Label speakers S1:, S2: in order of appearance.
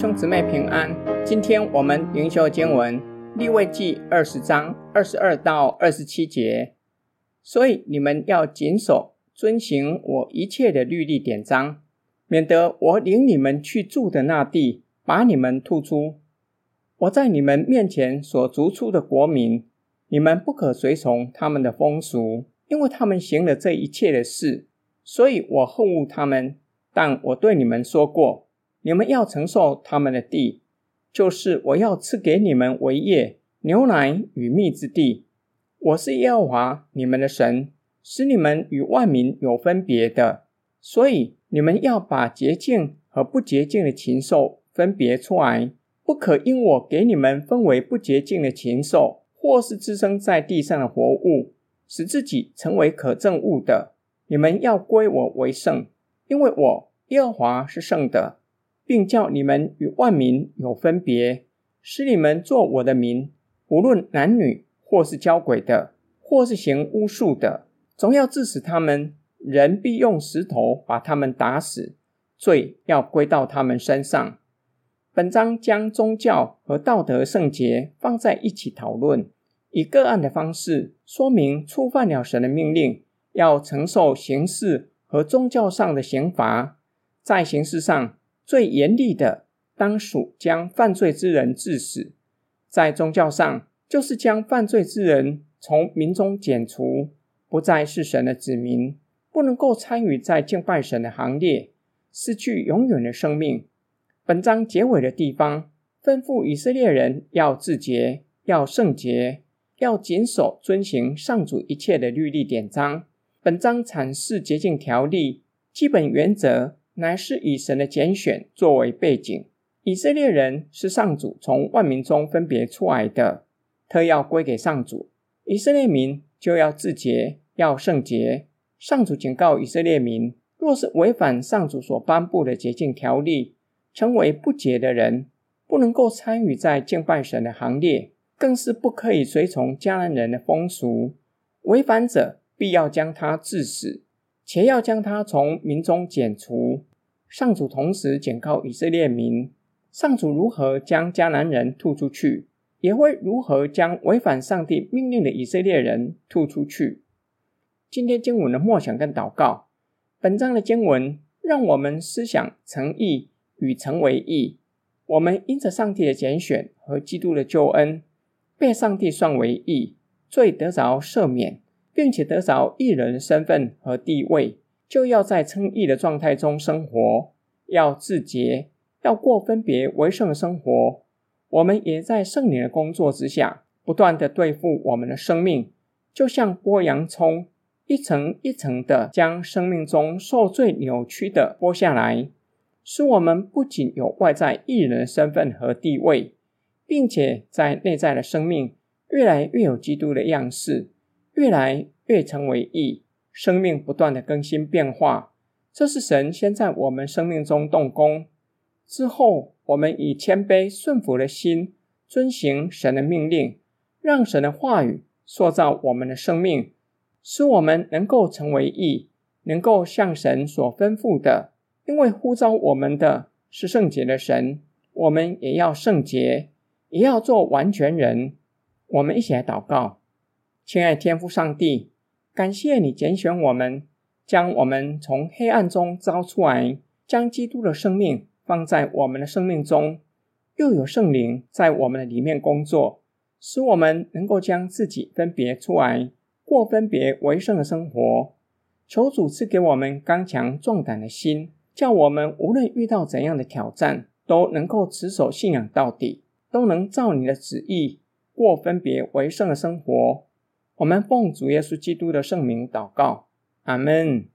S1: 兄姊妹平安。今天我们灵修经文立位记二十章二十二到二十七节。所以你们要谨守遵行我一切的律例典章，免得我领你们去住的那地，把你们吐出。我在你们面前所逐出的国民，你们不可随从他们的风俗，因为他们行了这一切的事，所以我恨恶他们。但我对你们说过。你们要承受他们的地，就是我要赐给你们为业、牛奶与蜜之地。我是耶和华你们的神，使你们与万民有分别的。所以你们要把洁净和不洁净的禽兽分别出来，不可因我给你们分为不洁净的禽兽，或是滋生在地上的活物，使自己成为可憎恶的。你们要归我为圣，因为我耶和华是圣的。并叫你们与万民有分别，使你们作我的民。无论男女，或是交鬼的，或是行巫术的，总要治死他们。人必用石头把他们打死，罪要归到他们身上。本章将宗教和道德圣洁放在一起讨论，以个案的方式说明触犯了神的命令，要承受刑事和宗教上的刑罚。在刑事上，最严厉的，当属将犯罪之人致死；在宗教上，就是将犯罪之人从民中剪除，不再是神的子民，不能够参与在敬拜神的行列，失去永远的生命。本章结尾的地方，吩咐以色列人要自洁，要圣洁，要谨守遵行上主一切的律例典章。本章阐释洁净条例基本原则。乃是以神的拣选作为背景，以色列人是上主从万民中分别出来的，特要归给上主。以色列民就要自洁，要圣洁。上主警告以色列民，若是违反上主所颁布的洁净条例，成为不洁的人，不能够参与在敬拜神的行列，更是不可以随从迦南人的风俗。违反者必要将他治死，且要将他从民中剪除。上主同时警告以色列民：上主如何将迦南人吐出去，也会如何将违反上帝命令的以色列人吐出去。今天经文的默想跟祷告，本章的经文让我们思想成义与成为义。我们因着上帝的拣选和基督的救恩，被上帝算为义，罪得着赦免，并且得着义人身份和地位。就要在称义的状态中生活，要自洁，要过分别为圣的生活。我们也在圣灵的工作之下，不断地对付我们的生命，就像剥洋葱，一层一层地将生命中受罪扭曲的剥下来，使我们不仅有外在义人的身份和地位，并且在内在的生命越来越有基督的样式，越来越成为义。生命不断的更新变化，这是神先在我们生命中动工，之后我们以谦卑顺服的心，遵行神的命令，让神的话语塑造我们的生命，使我们能够成为义，能够像神所吩咐的。因为呼召我们的是圣洁的神，我们也要圣洁，也要做完全人。我们一起来祷告，亲爱天父上帝。感谢你拣选我们，将我们从黑暗中招出来，将基督的生命放在我们的生命中，又有圣灵在我们的里面工作，使我们能够将自己分别出来，过分别为圣的生活。求主赐给我们刚强壮胆的心，叫我们无论遇到怎样的挑战，都能够持守信仰到底，都能照你的旨意过分别为圣的生活。我们奉主耶稣基督的圣名祷告，阿门。